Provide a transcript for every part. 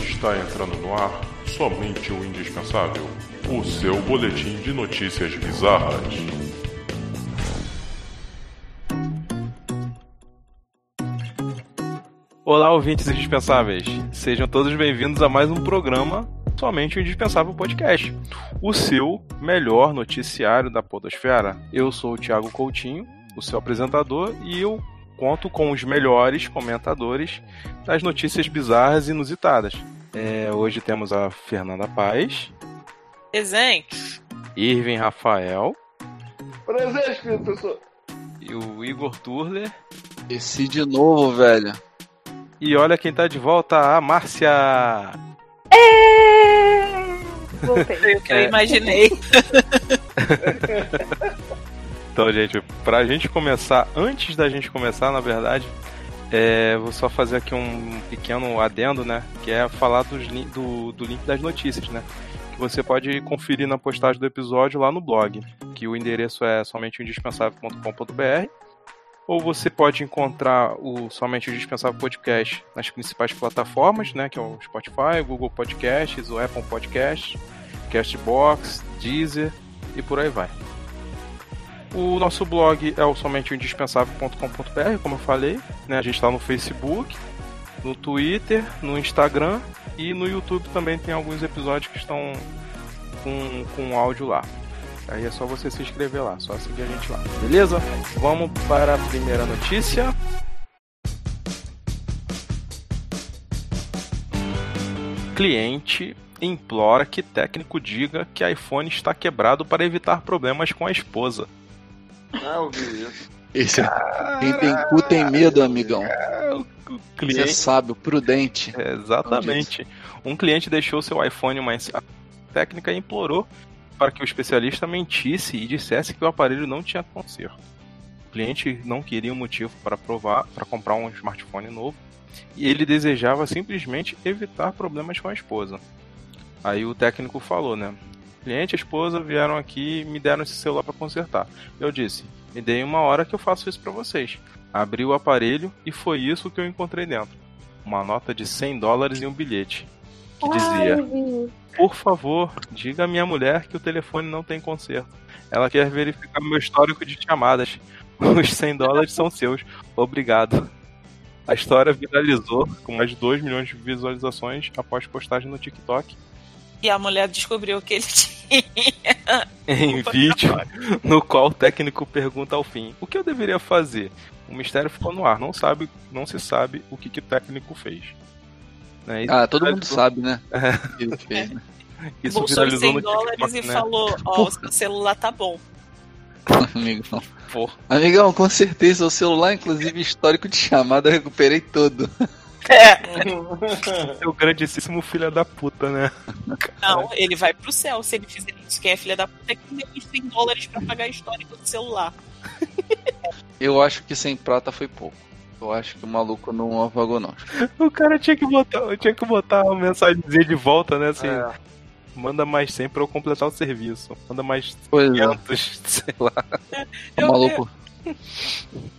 Está entrando no ar somente o indispensável o seu boletim de notícias bizarras. Olá, ouvintes indispensáveis. Sejam todos bem-vindos a mais um programa Somente o Indispensável Podcast, o seu melhor noticiário da podosfera. Eu sou o Thiago Coutinho, o seu apresentador, e eu conto com os melhores comentadores das notícias bizarras e inusitadas. É, hoje temos a Fernanda Paz. Presente. Irving Rafael. Presente, professor. E o Igor Turler. Esse de novo, velho. E olha quem tá de volta, a Márcia. Voltei. Foi o que eu imaginei. então, gente, pra gente começar, antes da gente começar, na verdade, é, vou só fazer aqui um pequeno adendo, né? Que é falar dos, do, do link das notícias, né? Que você pode conferir na postagem do episódio lá no blog, que o endereço é somente indispensável.com.br ou você pode encontrar o Somente o Dispensável Podcast nas principais plataformas, né, que é o Spotify, o Google Podcasts, o Apple Podcasts, Castbox, Deezer e por aí vai. O nosso blog é o somenteoindispensável.com.br, como eu falei, né, a gente está no Facebook, no Twitter, no Instagram e no YouTube também tem alguns episódios que estão com, com áudio lá. Aí é só você se inscrever lá, só seguir a gente lá. Beleza? Vamos para a primeira notícia. Cliente implora que técnico diga que iPhone está quebrado para evitar problemas com a esposa. Ah, eu vi isso. Esse, é- quem tem cu tem medo, amigão. O cliente... Você sabe, o prudente. É, exatamente. Um cliente deixou seu iPhone mais técnica e implorou para que o especialista mentisse e dissesse que o aparelho não tinha conserto. O cliente não queria um motivo para provar, para comprar um smartphone novo, e ele desejava simplesmente evitar problemas com a esposa. Aí o técnico falou, né? Cliente e a esposa vieram aqui e me deram esse celular para consertar. Eu disse: "Me dei uma hora que eu faço isso para vocês". Abri o aparelho e foi isso que eu encontrei dentro. Uma nota de 100 dólares e um bilhete que dizia: Por favor, diga à minha mulher que o telefone não tem conserto. Ela quer verificar meu histórico de chamadas. Os 100 dólares são seus. Obrigado. A história viralizou com mais de 2 milhões de visualizações após postagem no TikTok. E a mulher descobriu que ele tinha. Em vídeo, no qual o técnico pergunta ao fim: O que eu deveria fazer? O mistério ficou no ar. Não sabe, não se sabe o que, que o técnico fez. Né? Ah, todo mundo sabe, né? É. Ele fez, né? Isso Bolsou os 100 viralizou no dólares TikTok, e né? falou: Ó, o seu celular tá bom. Amigão. Pô, Amigão, com certeza o celular, inclusive histórico de chamada, eu recuperei todo. É. seu grandíssimo filho da puta, né? Não, ele vai pro céu se ele fizer isso. Quem é filha da puta é que os 100 dólares pra pagar histórico do celular. Eu acho que sem prata foi pouco. Eu acho que o maluco não apagou, não. O cara tinha que botar, tinha que botar uma mensagenzinha de volta, né? Assim, É. manda mais 100 pra eu completar o serviço. Manda mais Pois é. 500, sei lá. O maluco.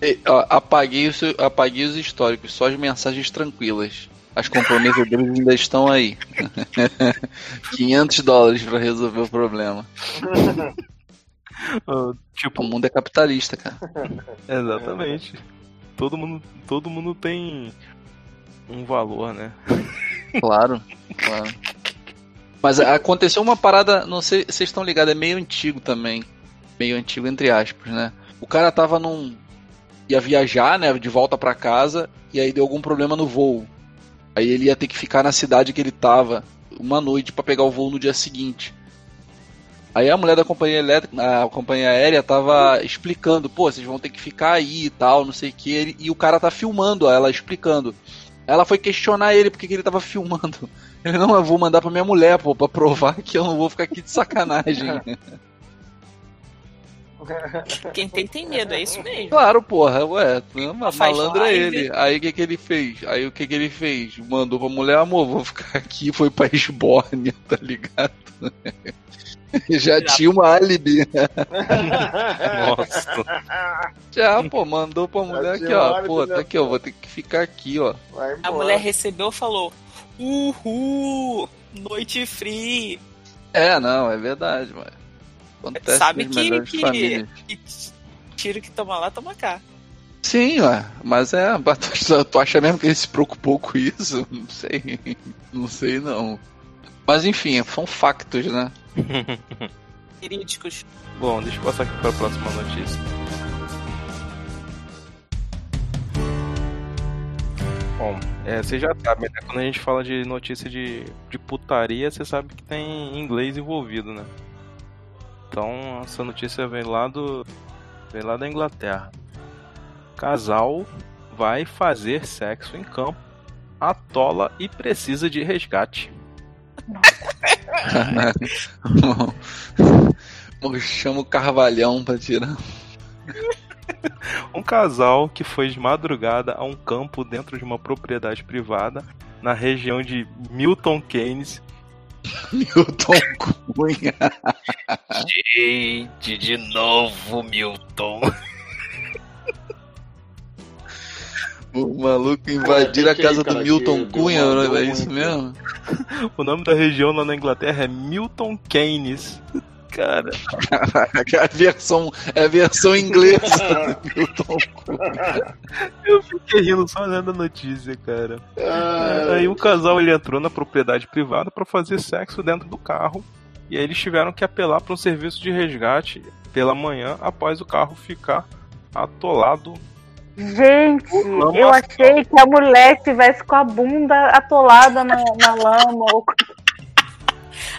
E, ó, apaguei, os, apaguei os históricos, só as mensagens tranquilas. As comprometedoras ainda estão aí. 500 dólares pra resolver o problema. Ah, Tipo, O mundo é capitalista, cara. exatamente. Todo mundo, todo mundo tem um valor, né? Claro, claro. Mas aconteceu uma parada, não sei se vocês estão ligados, é meio antigo também. Meio antigo, entre aspas, né? O cara tava num. ia viajar, né? De volta pra casa, e aí deu algum problema no voo. Aí ele ia ter que ficar na cidade que ele tava uma noite pra pegar o voo no dia seguinte. Aí a mulher da companhia elétrica, a companhia aérea tava explicando, pô, vocês vão ter que ficar aí e tal, não sei o que, e o cara tá filmando ela explicando. Ela foi questionar ele porque que ele tava filmando. Ele, não, eu vou mandar pra minha mulher, pô, pra provar que eu não vou ficar aqui de sacanagem. Quem tem, tem medo, é isso mesmo. claro, porra, ué, ma- Faz malandro é ele. Aí o que que ele fez? Aí o que que ele fez? Mandou pra mulher, amor, vou ficar aqui, foi pra Esbórnia, tá ligado? Já tinha uma álibi. Nossa. Já, pô, mandou pra mulher aqui, uma ó. Pô, né? tá aqui, ó. Vou ter que ficar aqui, ó. A mulher recebeu e falou: Uhul! Noite free! É, não, é verdade, mano. Acontece Sabe nas que- que- famílias. E tiro que toma lá, toma cá. Sim, ué, mas é, tu, tu acha mesmo que ele se preocupou com isso? Não sei, não sei não. Mas enfim, são factos, né? Verídicos. Bom, deixa eu passar aqui para a próxima notícia. Bom, é, você já sabe, né? Quando a gente fala de notícia de, de putaria, você sabe que tem inglês envolvido, né? Então, essa notícia vem lá do. vem lá da Inglaterra. Casal vai fazer sexo em campo, atola e precisa de resgate. Chama o Carvalhão pra tirar. Um casal que foi de madrugada a um campo dentro de uma propriedade privada na região de Milton Keynes. Milton Cunha. Gente, de novo Milton. O maluco invadir a é casa aí, do Milton que Cunha, é isso mesmo? O nome da região lá na Inglaterra é Milton Keynes. Cara, É a versão, é a versão inglesa do Milton eu fiquei rindo só olhando a notícia, cara. Ah, Aí o casal ele entrou na propriedade privada para fazer sexo dentro do carro. E aí eles tiveram que apelar para um serviço de resgate pela manhã após o carro ficar atolado Gente, eu achei que a mulher estivesse com a bunda atolada na, na lama. Ou...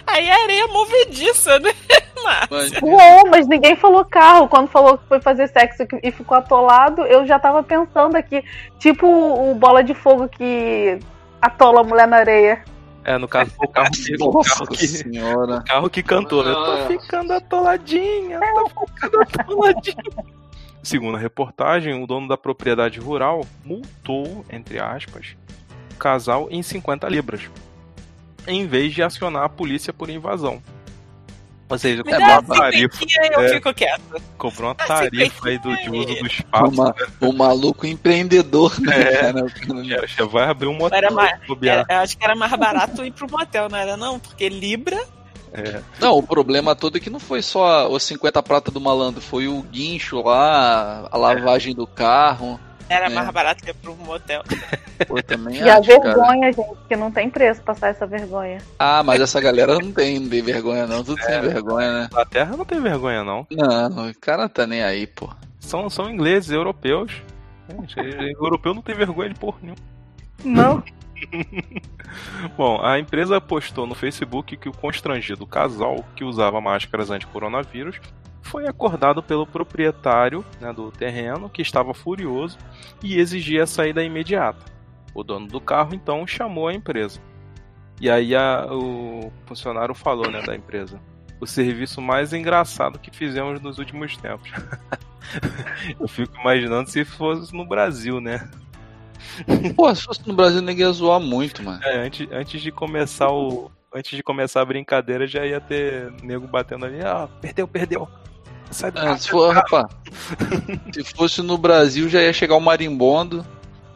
Aí a areia movediça, né? Mas, Mas, Uou, mas ninguém falou carro. Quando falou que foi fazer sexo e ficou atolado, eu já tava pensando aqui. Tipo o bola de fogo que atola a mulher na areia. É, no caso foi o carro que, o nossa carro que, senhora. o carro que cantou, né? Tô ficando atoladinha, tô ficando atoladinha. Segundo a reportagem, o dono da propriedade rural multou, entre aspas, o casal em 50 libras, em vez de acionar a polícia por invasão. Ou seja, me comprou dá uma tarifa, cinquentinha eu É. fico quieta. comprou uma Ah, tarifa aí do, de uso do espaço. O, ma- o maluco empreendedor, né? É. cara? Vai abrir um motel. Era mais-. Era- eu acho que era mais barato ir pro motel, não era não? Porque Libra É. Não, o problema todo é que não foi só os 50 prata do malandro, foi o guincho lá, a lavagem do carro. Era É. mais barato que ir pro motel. Pô, também E a acho, cara. vergonha, gente, que não tem preço passar essa vergonha. Ah, mas essa galera não tem, não tem vergonha não, tudo sem vergonha, né? Inglaterra não tem vergonha, não. Não, o cara tá nem aí, pô. São, são ingleses, europeus. Gente, europeu não tem vergonha de porra nenhuma. Não. Bom, a empresa postou no Facebook que o constrangido casal que usava máscaras anti-coronavírus foi acordado pelo proprietário né, do terreno, que estava furioso e exigia a saída imediata. O dono do carro então chamou a empresa. E aí a- o funcionário falou né, da empresa. O serviço mais engraçado que fizemos nos últimos tempos. Eu fico imaginando se fosse no Brasil, né? Pô, se fosse no Brasil, ninguém ia zoar muito, mano. É, antes, antes de começar o. Antes de começar a brincadeira, já ia ter nego batendo ali, ah, perdeu, perdeu. Sai do É, carro, se, for, rapaz, se fosse no Brasil, já ia chegar o marimbondo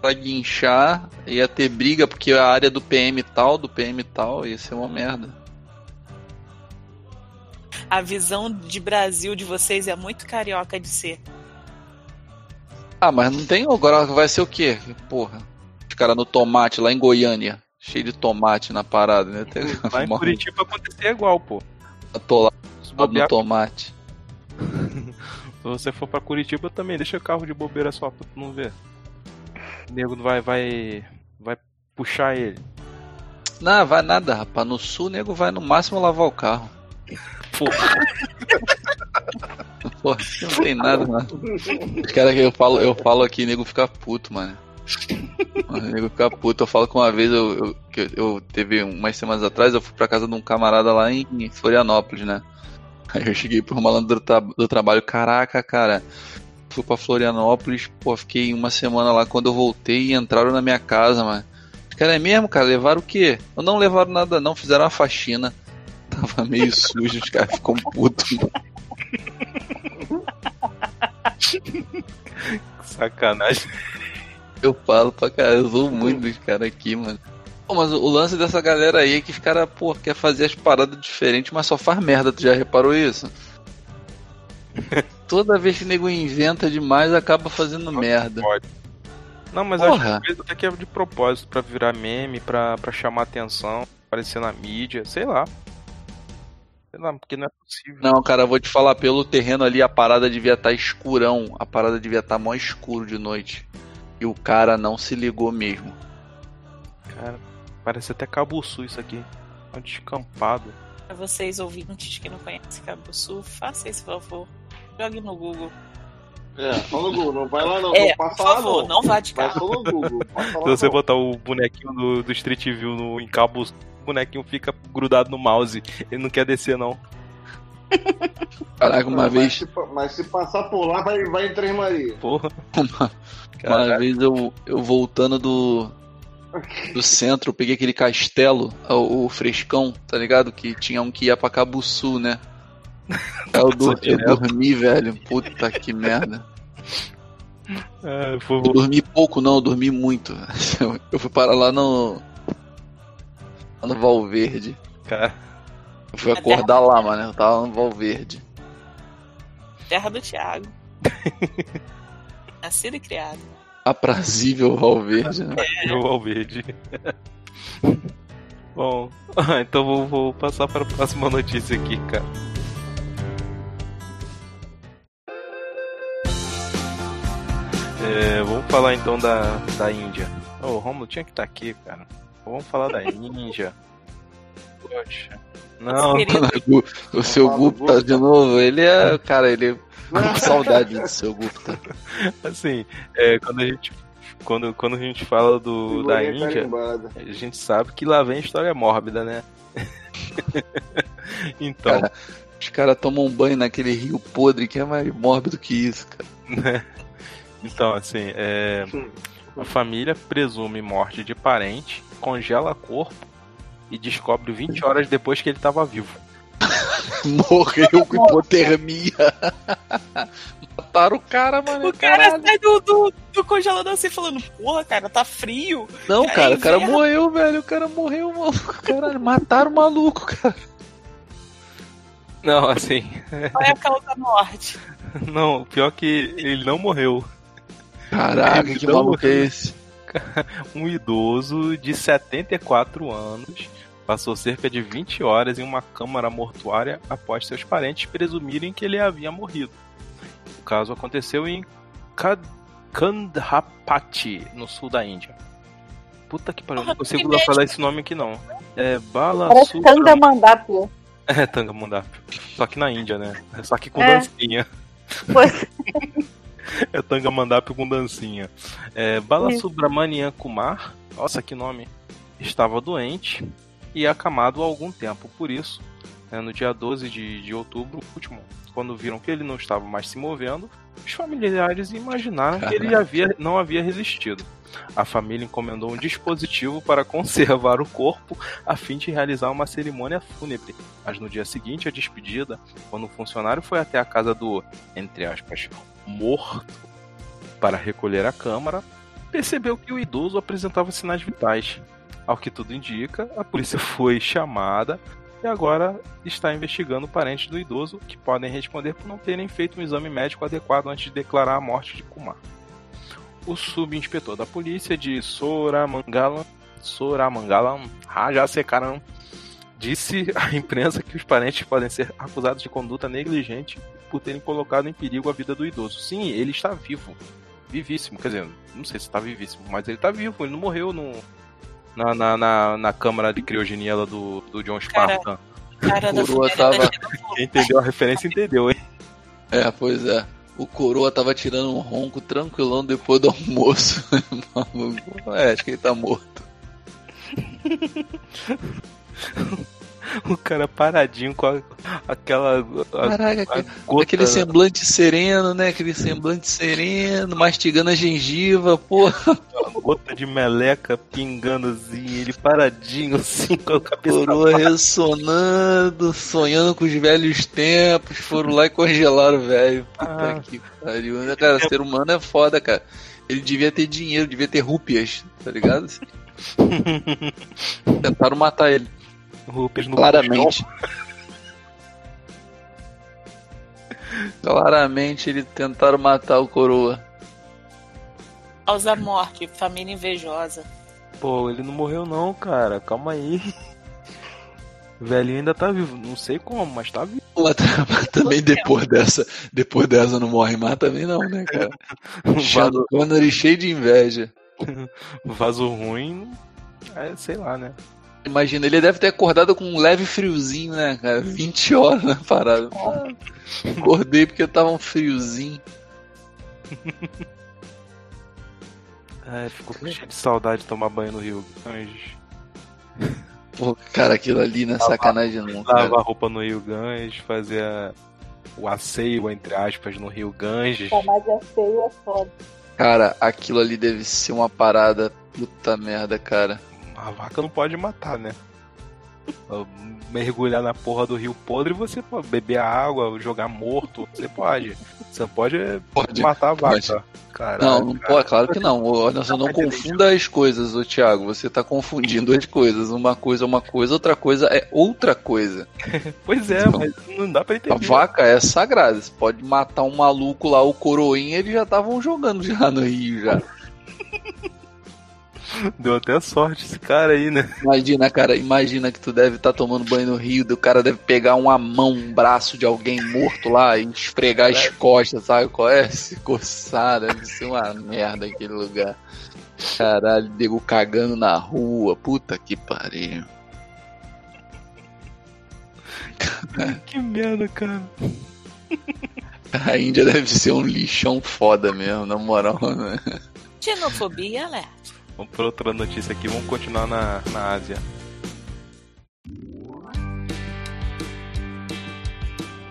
pra guinchar, ia ter briga, porque a área do PM tal, do PM tal, ia ser uma merda. A visão de Brasil de vocês é muito carioca de ser. Ah, mas não tem agora vai ser o quê? Porra. Os caras no tomate lá em Goiânia. Cheio de tomate na parada, né? Tem Lá em Curitiba acontecer igual, pô. atolado no tomate. se você for pra Curitiba também, deixa o carro de bobeira só pra tu não ver. O nego vai, vai, vai puxar ele. Não, vai nada, rapaz. No sul, o nego vai no máximo lavar o carro. Porra. Porra, não tem nada, mano. Os caras que eu falo, eu falo aqui, nego fica puto, mano. O nego fica puto. Eu falo que uma vez eu, eu, eu- eu teve umas semanas atrás, eu fui pra casa de um camarada lá em Florianópolis, né? Aí eu cheguei pro malandro do, tra- do trabalho, caraca, cara. Fui pra Florianópolis, pô, fiquei uma semana lá. Quando eu voltei, entraram na minha casa, mano. Os caras é mesmo, cara, levaram o quê? Eu não levaram nada, não, fizeram uma faxina. tava meio sujo, os caras ficam putos. Sacanagem. Eu falo pra cara, eu sou muito dos caras aqui, mano. Pô, mas o lance dessa galera aí é que os caras, pô, quer fazer as paradas diferentes, mas só faz merda, tu já reparou isso? Toda vez que o nego inventa demais, acaba fazendo merda. Pode. Não, mas Porra. acho que até que é de propósito, pra virar meme, pra, pra chamar atenção, aparecer na mídia, sei lá. Sei lá, porque não é possível. Não, cara, eu vou te falar, pelo terreno ali, a parada devia estar escurão. A parada devia estar mó escuro de noite. E o cara não se ligou mesmo. Cara, parece até Cabo Sul isso aqui. É um descampado. Pra vocês ouvintes que não conhecem Cabo Sul, faça esse favor. Jogue no Google. É, só no Google, não vai lá não, É, não por passa lá favor, não. não vá de Vai carro. só no Google. Passa lá Se você não. botar o bonequinho do, do Street View no, em Cabo Sul, o bonequinho fica grudado no mouse. Ele não quer descer, não. Caraca, uma mas, vez, Se, mas se passar por lá, vai, vai em Três Maria. Porra. uma Caraca. vez eu, eu voltando do, do centro, eu peguei aquele castelo, o, o frescão, tá ligado? Que tinha um que ia pra Cabo Sul, né? Aí eu, dur- eu dormi, velho. Puta que merda. É, Eu dormi pouco, não, eu dormi muito. Eu, fui parar lá no. lá no Valverde. cara. Eu fui acordar lá, mano. Eu tava no Valverde. Terra do Thiago. Nascido e criado. Aprazível Valverde, né? Eu Valverde. Bom, então vou, vou passar para a próxima notícia aqui, cara. É, vamos falar então da, da Índia. O Romulo tinha que estar aqui, cara. Vamos falar da Índia. Poxa. Não, O seu Gupta Gupta. de novo, ele é. Cara, ele. Com saudade do seu Gupta. assim, é, quando a gente. Quando, quando a gente fala do, da Figurinha Índia, carimbada. a gente sabe que lá vem história mórbida, né? então, Cara, Os caras tomam um banho naquele rio podre que é mais mórbido que isso, cara. então assim, é, a família presume morte de parente, congela corpo e descobre 20 horas depois que ele estava vivo. Morreu com hipotermia. Mataram o cara, mano. o cara caralho. sai do, do, do congelador assim falando, porra, cara, tá frio. Não, Cara, cara, o cara morreu, velho. O cara morreu, maluco. Caralho, mataram o maluco, cara. Não, assim, Qual é a causa da morte? não, pior que ele não morreu. Caraca, que Não, maluco é esse? Um idoso de 74 anos passou cerca de 20 horas em uma câmara mortuária após seus parentes presumirem que ele havia morrido. O caso aconteceu em Kandhapati, no sul da Índia. Puta que pariu, não consigo lá falar esse nome aqui não. É Bala Parece Tanga Mandapu. É Tangamandap. Só que na Índia, né? Só que com É. dancinha. Pois É Tangamandap com dancinha. É, Bala Isso. Subramanian Kumar, nossa que nome, estava doente e acamado há algum tempo. Por isso, né, no dia 12 de, de outubro último, quando viram que ele não estava mais se movendo, os familiares imaginaram que ele havia, não havia resistido. A família encomendou um dispositivo para conservar o corpo a fim de realizar uma cerimônia fúnebre. Mas no dia seguinte, a despedida, quando o funcionário foi até a casa do, entre aspas, morto para recolher a câmara, percebeu que o idoso apresentava sinais vitais. Ao que tudo indica, a polícia foi chamada e agora está investigando parentes do idoso que podem responder por não terem feito um exame médico adequado antes de declarar a morte de Kumar. O subinspetor da polícia de Soramangalam, Soramangalam, Rajasekaram, disse à imprensa que os parentes podem ser acusados de conduta negligente por terem colocado em perigo a vida do idoso. Sim, ele está vivo. Vivíssimo. Quer dizer, não sei se está vivíssimo, mas ele está vivo. Ele não morreu no, na, na, na, na câmara de criogenia lá do, do John Cara, Spartan. Cara da Coroa tava- falou, Quem entendeu a referência entendeu, hein? É, pois é. O coroa tava tirando um ronco tranquilão depois do almoço. Maluco. é, acho que ele tá morto. O cara paradinho com a- aquela. A, Caraca, a aquele, gota, aquele semblante sereno, né? Aquele semblante sereno, mastigando a gengiva, porra. gota de meleca pingando assim, ele paradinho assim, com a cabeça Coroa ressonando, sonhando com os velhos tempos, foram lá e congelaram o velho. Puta Ah. que pariu. né, Cara, ser humano é foda, cara. Ele devia ter dinheiro, devia ter rúpias, tá ligado? Tentaram matar ele, Rupias no claramente. Claramente eles tentaram matar o coroa. Causa morte, família invejosa. Pô, ele não morreu não, cara. Calma aí. O velhinho ainda tá vivo. Não sei como, mas tá vivo. Mas tá- mas também depois dessa, depois dessa não morre mais também não, né, cara? Vaso, Connery cheio de inveja. vaso ruim. É, sei lá, né? Imagina, ele deve ter acordado com um leve friozinho, né, cara? 20 horas na parada. Acordei porque tava um friozinho. É, ficou cheio de saudade de tomar banho no Rio Ganges. Pô, cara, aquilo ali não é sacanagem não. Lavar roupa no Rio Ganges, fazer o asseio, entre aspas, no Rio Ganges. Chamar de feio é foda. Cara, aquilo ali deve ser uma parada puta merda, cara. A vaca não pode matar, né? Mergulhar na porra do rio podre, você pode beber a água, jogar morto, você pode. Você pode, é, Pode. matar a vaca. Caralho, Não, não cara. pode, claro que não. Olha só, não confunda as coisas, ô Thiago. Você tá confundindo as coisas. Uma coisa é uma coisa, outra coisa é outra coisa. Pois é, Não. mas não dá pra A entender. vaca é sagrada. Você pode matar um maluco lá, o coroinha, eles já estavam jogando já no rio já. Deu até sorte esse cara aí, né? Imagina, cara, imagina que tu deve estar tomando banho no rio, o cara deve pegar uma mão, um braço de alguém morto lá e esfregar as costas, sabe qual é? Se coçar, deve ser uma merda aquele lugar. Caralho, nego cagando na rua, puta que pariu. Que merda, cara. A Índia deve ser um lixão foda mesmo, na moral, né? Xenofobia, né? Vamos para outra notícia aqui, vamos continuar na, na Ásia.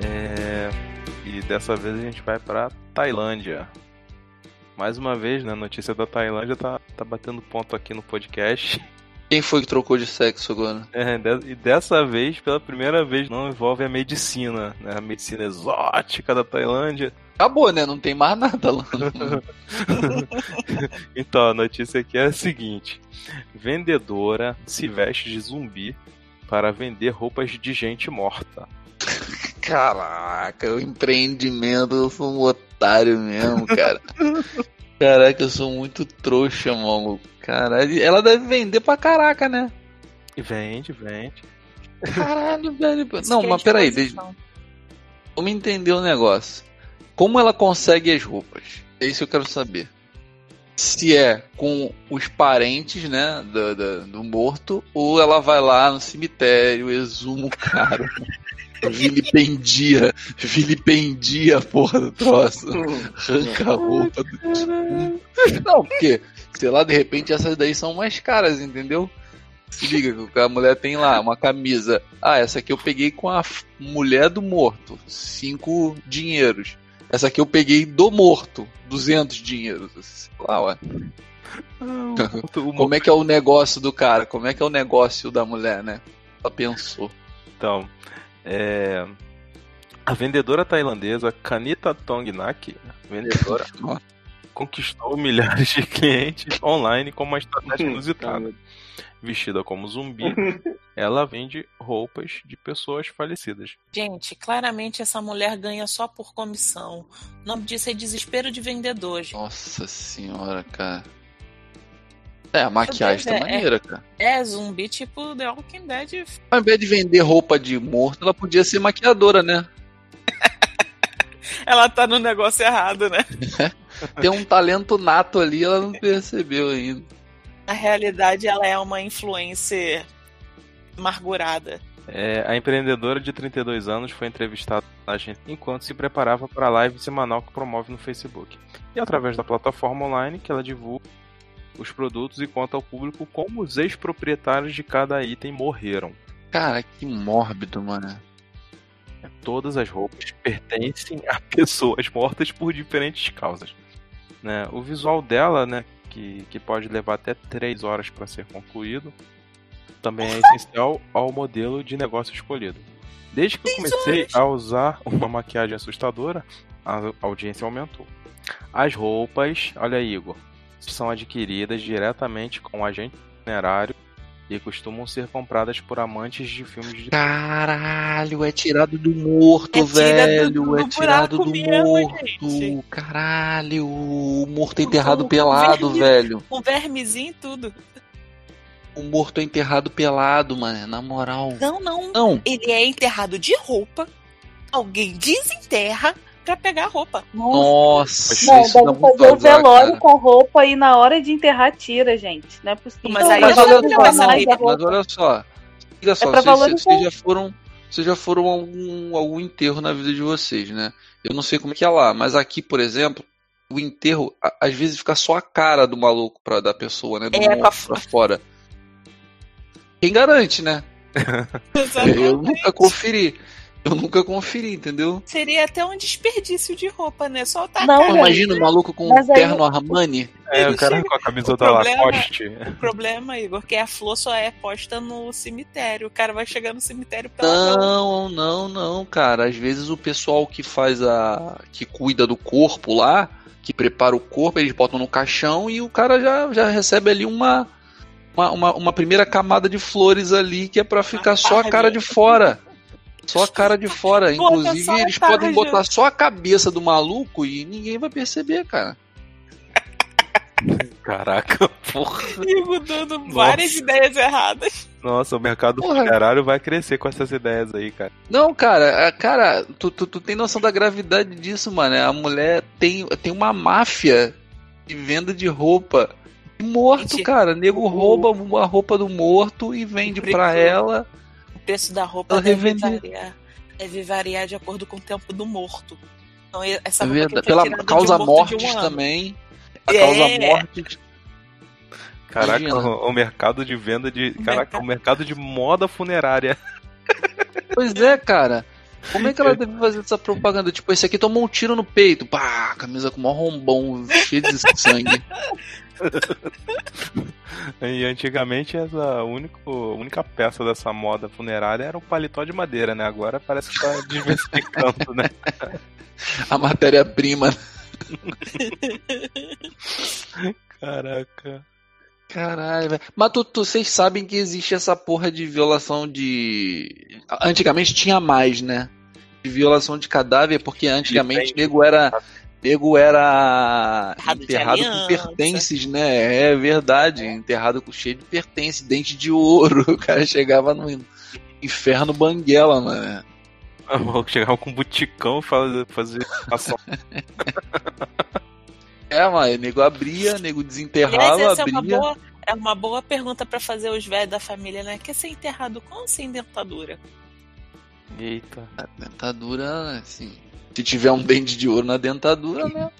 É, e dessa vez a gente vai pra Tailândia. Mais uma vez, né? A notícia da Tailândia tá, tá batendo ponto aqui no podcast. Quem foi que trocou de sexo agora? É, e dessa vez, pela primeira vez, não envolve a medicina, né? A medicina exótica da Tailândia. Acabou, né? Não tem mais nada lá. Então, a notícia aqui é a seguinte: vendedora se veste de zumbi para vender roupas de gente morta. Caraca, o empreendimento, eu sou um otário mesmo, cara. Caraca, eu sou muito trouxa, maluco. Caralho, ela deve vender pra caraca, né? E vende, vende. Caralho, velho. Isso Não, é mas peraí, deixa, exposição. vamos entender o negócio. Como ela consegue as roupas? É isso que eu quero saber. Se é com os parentes, né, do, do, do morto, ou ela vai lá no cemitério, exuma o cara, vilipendia, vilipendia a porra do troço, arranca a roupa do defunto. Não, porque, sei lá, de repente essas daí são mais caras, entendeu? Se liga que a mulher tem lá uma camisa. Ah, essa aqui eu peguei com a mulher do morto. Cinco dinheiros. Essa aqui eu peguei do morto. 200 dinheiros. Lá, ué. Como é que é o negócio do cara? Como é que é o negócio da mulher, né? Ela pensou. Então, é, a vendedora tailandesa Kanita Tongnak, vendedora, conquistou milhares de clientes online com uma estratégia inusitada. Vestida como zumbi, ela vende roupas de pessoas falecidas. Gente, claramente essa mulher ganha só por comissão. O nome disso é desespero de vendedor, gente. Nossa senhora, cara. É, a maquiagem tá É, é. maneira, cara. É zumbi tipo The Walking Dead. Ao invés de vender roupa de morto, ela podia ser maquiadora, né? Ela tá no negócio errado, né? Tem um talento nato ali, ela não percebeu ainda. Na realidade, ela é uma influencer amargurada. É, a empreendedora de 32 anos foi entrevistada enquanto se preparava para a live semanal que promove no Facebook. E através da plataforma online que ela divulga os produtos e conta ao público como os ex-proprietários de cada item morreram. Cara, que mórbido, mano. Todas as roupas pertencem a pessoas mortas por diferentes causas. Né? O visual dela, né, que, que pode levar até 3 horas para ser concluído. Também é essencial ao modelo de negócio escolhido. Desde que eu comecei a usar uma maquiagem assustadora, a audiência aumentou. As roupas, olha aí, Igor, são adquiridas diretamente com o agente funerário e costumam ser compradas por amantes de filmes de Caralho, é tirado do morto, É velho. do- é do tirado do morto. gente. Caralho, o morto é enterrado O pelado, verme- velho. Com vermezinho e tudo. O morto é enterrado pelado, mano. Na moral. Não, não. Não, Ele é enterrado de roupa. Alguém desenterra pra pegar a roupa. nossa, Não, isso dá deve fazer o velório cara. com roupa e na hora de enterrar tira, gente. Não é possível. Mas aí Mas a olha só, Mas olha só. Olha só, É pra vocês, vocês já foram. Vocês já foram a algum, algum enterro na vida de vocês, né? Eu não sei como é que é lá, mas aqui, por exemplo, o enterro, a- às vezes fica só a cara do maluco pra, da pessoa, né? Do É, com a morto fo- pra fora. Quem garante, né? Eu nunca conferi. Eu nunca conferi, entendeu? Seria até um desperdício de roupa, né? Só tá Não, imagina o maluco com um terno Armani. É, o cara com a camisa da problema- Lacoste. O problema, Igor, que a flor só é posta no cemitério. O cara vai chegar no cemitério pela Não, não, não, cara. Às vezes o pessoal que faz a. que cuida do corpo lá, que prepara o corpo, eles botam no caixão e o cara já, já recebe ali uma, uma, uma, uma primeira camada de flores ali que é pra ficar só a cara de fora. Só a cara de fora. Inclusive, eles podem botar só a cabeça do maluco e ninguém vai perceber, cara. Caraca, porra. Igor dando várias ideias erradas. Nossa, o mercado Porra. funerário vai crescer com essas ideias aí, cara. Não, cara, a- cara, tu, tu, tu tem noção da gravidade disso, mano? A mulher tem, tem uma máfia de venda de roupa. de Morto, Gente, cara. Nego o- rouba a roupa do morto e vende pra ela. O preço da roupa Ela deve variar, deve variar de acordo com o tempo do morto. Então, essa É roupa pela causa um mortes um também. A É. causa mortes. Caraca, Imagina. o, o mercado de venda de. O Caraca, mercado- o mercado de moda funerária. Pois é, cara. Como é que ela deve fazer essa propaganda? Tipo, esse aqui tomou um tiro no peito. Pá, camisa com mó rombão, cheio de sangue. E antigamente essa única, única peça dessa moda funerária era um paletó de madeira, né? Agora parece que tá diversificando, né? A matéria-prima. Caraca. Caralho, velho. Mas tu, tu- vocês sabem que existe essa porra de violação de. Antigamente tinha mais, né? De violação de cadáver, porque antigamente nego era. Nego era Enterrado enterrado com pertences, né? É verdade, enterrado com cheio de pertences, dente de ouro. O cara chegava no inferno banguela, mano. Chegava com um buticão e fazer, fazer. É, mano, nego abria, nego desenterrava, Aliás, essa é abria. uma boa, é uma boa pergunta pra fazer os velhos da família, né? Quer ser enterrado com ou sem dentadura? Eita. A dentadura, assim. Se tiver um dente de ouro na dentadura, né?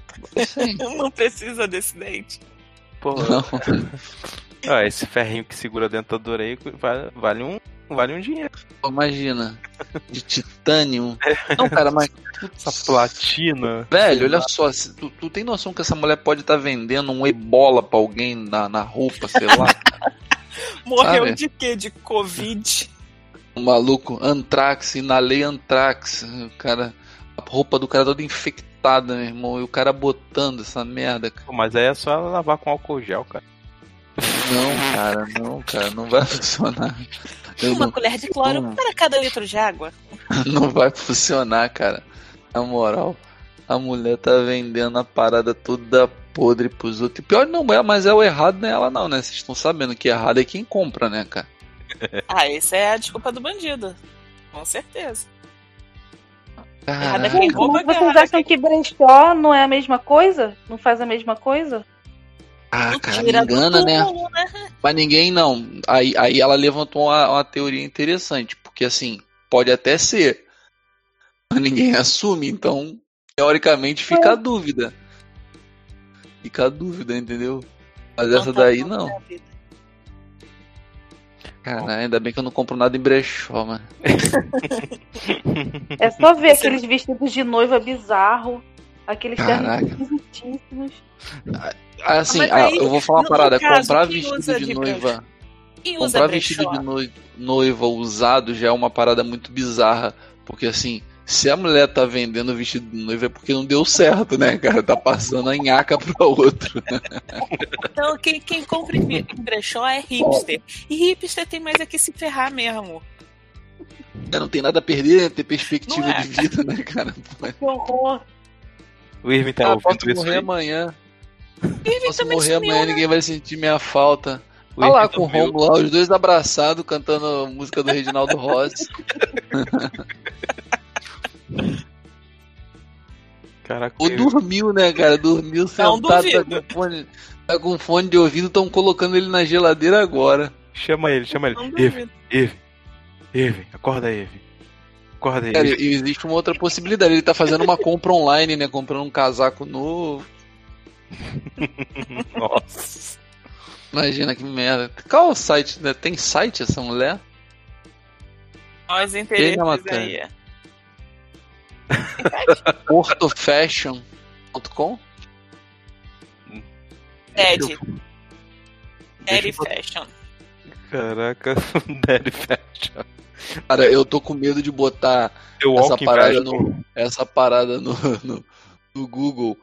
Sim. Não precisa desse dente. Pô, Não. ah, esse ferrinho que segura a dentadura aí vale, vale um, vale um dinheiro. Pô, Imagina. De titânio. Não, cara, mas. Essa platina. Velho, olha só. se Tu, tu tem noção que essa mulher pode estar vendendo um ebola pra alguém na, na roupa, sei lá? Morreu Sabe? de quê? De Covid? Um maluco, antrax, inalei antrax. O cara. A roupa do cara toda infectada, meu irmão. E o cara botando essa merda. cara. Mas aí é só ela lavar com álcool gel, cara. Não, cara, não, cara. Não vai funcionar. Eu Uma não, colher de cloro Hum. para cada litro de água. não vai funcionar, cara. Na moral. A mulher tá vendendo a parada toda podre pros outros. E pior não é, mas é o errado não é ela não, né? Vocês estão sabendo que errado é quem compra, né, cara? Ah, essa é a desculpa do bandido. Com certeza. Errado é quem rouba, vocês é acham que brechó não é a mesma coisa? Não faz a mesma coisa? Ah, cara, do engana, né? túmulo, né? Mas ninguém não. Aí, aí ela levantou uma, uma teoria interessante, porque assim, pode até ser, mas ninguém assume, então teoricamente fica a dúvida. Fica a dúvida, entendeu? Mas essa Conta daí não. vida. Cara, ainda bem que eu não compro nada em brechó, mano. É só ver aqueles vestidos de noiva bizarro. Aqueles ternos esquisitíssimos. Assim, ah, aí, eu vou falar uma parada. caso, comprar vestido de de noiva. Comprar brechó? vestido de noi- noiva usado já é uma parada muito bizarra. Porque assim, se a mulher tá vendendo vestido de noiva é porque não deu certo, né, cara? Tá passando a nhaca pra outro. Então, quem, quem compra em brechó é hipster. E hipster tem mais é que se ferrar mesmo. Não tem nada a perder, né? ter perspectiva é. de vida, né, cara? Pô, Que horror. O Irving tá ah, ouvindo posso isso morrer aí? amanhã. Irving Posso também morrer sumiu, amanhã, né? ninguém vai sentir minha falta. Olha lá Irving com o. Romulo lá, os dois abraçados, cantando a música do Reginaldo Rossi. Caraca, Ou dormiu, né, cara? Dormiu Não sentado, tá com, fone, tá com fone de ouvido, estão colocando ele na geladeira agora. Chama ele, chama ele. Não Irving. Irving, Irving, acorda aí, Irving. Acorda aí. Cara, e existe uma outra possibilidade, ele tá fazendo uma compra online, né? Comprando um casaco novo. Nossa. Imagina que merda. Qual o site? né? Tem site essa mulher? Na interesses matéria? aí. Portofashion.com? Deixa eu- Fashion. Caraca, Daddy Fashion. Cara, eu tô com medo de botar essa parada, no, essa parada no, no, no Google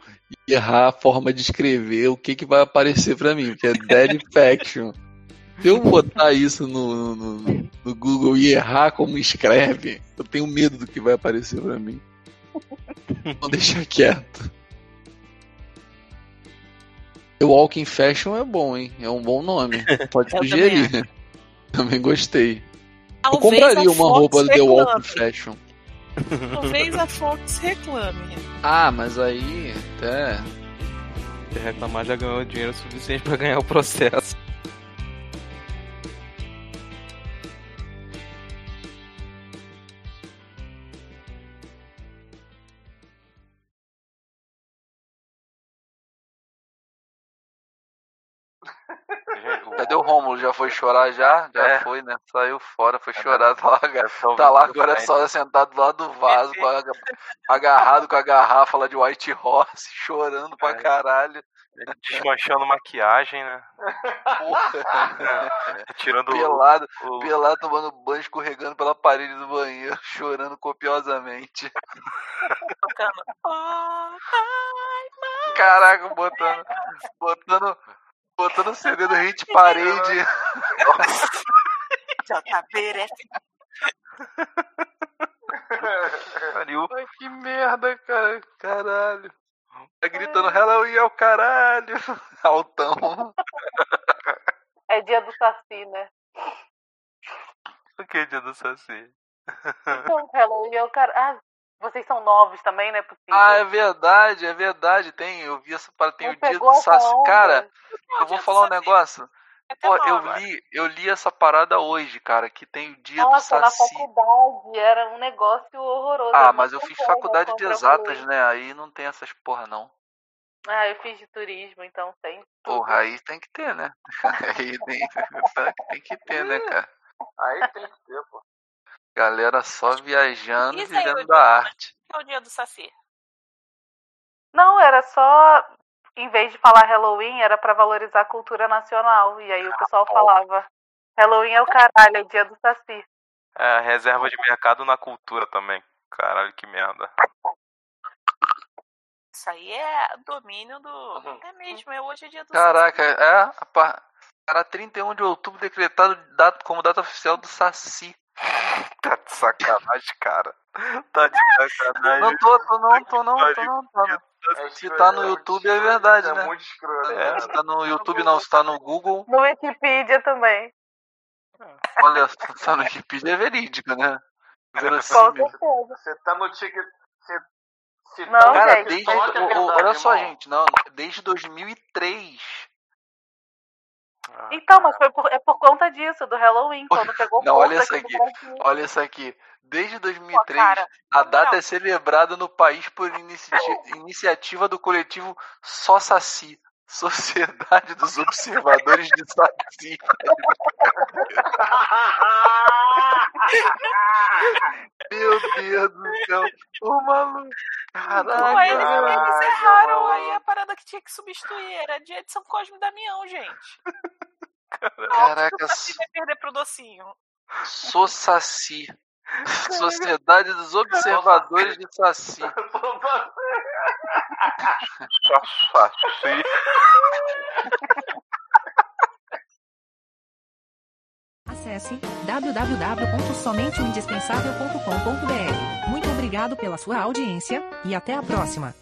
e errar a forma de escrever o que, que vai aparecer pra mim, que é Dead Faction. Se eu botar isso no, no, no- no Google e errar como escreve, eu tenho medo do que vai aparecer pra mim. Vou deixar quieto. The Walking Fashion é bom, hein? É um bom nome. Pode Eu sugerir. Também gostei. Eu Talvez compraria a uma roupa do The. Walking Fashion. Talvez a Fox reclame. Ah, mas aí até. Se reclamar, já ganhou dinheiro suficiente pra ganhar o processo. Chorar já? Já É. foi, né? Saiu fora, foi chorar. Tá lá, É tá lá agora só sentado do lado do vaso, com a- agarrado com a garrafa lá de White Horse, chorando pra É. caralho. Desmanchando maquiagem, né? Porra. Tirando o- pelado, o, pelado tomando banho, escorregando pela parede do banheiro, chorando copiosamente. Oh, Caraca, botando. Botando. Botando o CD do Hit Parade. JBRF. pariu. Ai, que merda, cara. Caralho. Tá gritando Halloween é o caralho. Altão. É dia do Saci, né? O que é dia do Saci? Então, Halloween é o cara. Ah, vocês são novos também, não é possível. Ah, é verdade, é verdade. Tem, eu vi essa parada. Tem Não o dia pegou do essa Saci. onda. Cara, eu vou falar um negócio. Pô, nova. eu li, eu li essa parada hoje, cara, que tem o dia Nossa, do na Saci. faculdade era um negócio horroroso. Ah, mas eu fiz faculdade de exatas, né? Aí não tem essas porra, não. Ah, eu fiz de turismo, então tem. Porra, aí tem que ter, né? Aí tem, tem que ter, né, cara? Aí tem que ter, pô. Galera só viajando e vivendo da arte. É o dia do Saci. Não, era só. Em vez de falar Halloween, era pra valorizar a cultura nacional. E aí o pessoal falava: Halloween é o caralho, é dia do Saci. É, reserva de mercado na cultura também. Caralho, que merda. Isso aí é domínio do. É mesmo, é hoje é dia do Caraca, Saci. é. a pa- Cara, 31 de outubro decretado como data oficial do Saci. Tá de sacanagem, cara. Tá de sacanagem. Não tô, tô não, tô não, tô não, tô não. É Se tá no YouTube, é verdade, isso né? É muito escroto. É, se tá no YouTube não, se tá no Google, No Wikipedia também. olha, se tá no Wikipedia é verídico, né? Verossímil. certeza. Você tá no ticket. Você, se Não, tá no Cara, gente, desde. TikTok, é o- olha só, gente, não, desde 2003. Ah, Então, mas foi por- é por conta disso, do Halloween, quando pegou Não, olha isso aqui. Olha isso aqui. Desde Pô, 2003, cara, a data moral. é celebrada no país por inici- iniciativa do coletivo Só Saci, Sociedade dos Observadores de Saci. Meu Deus do céu, ô maluco. Caraca. Eles, eles erraram aí a parada que tinha que substituir. Era de Edson Cosme e Damião, gente. Caraca, O Saci vai perder pro docinho. sou Saci. Sociedade dos Observadores de Saci. Saci. Acesse www.somenteoindispensável.com.br. Muito obrigado pela sua audiência e até a próxima.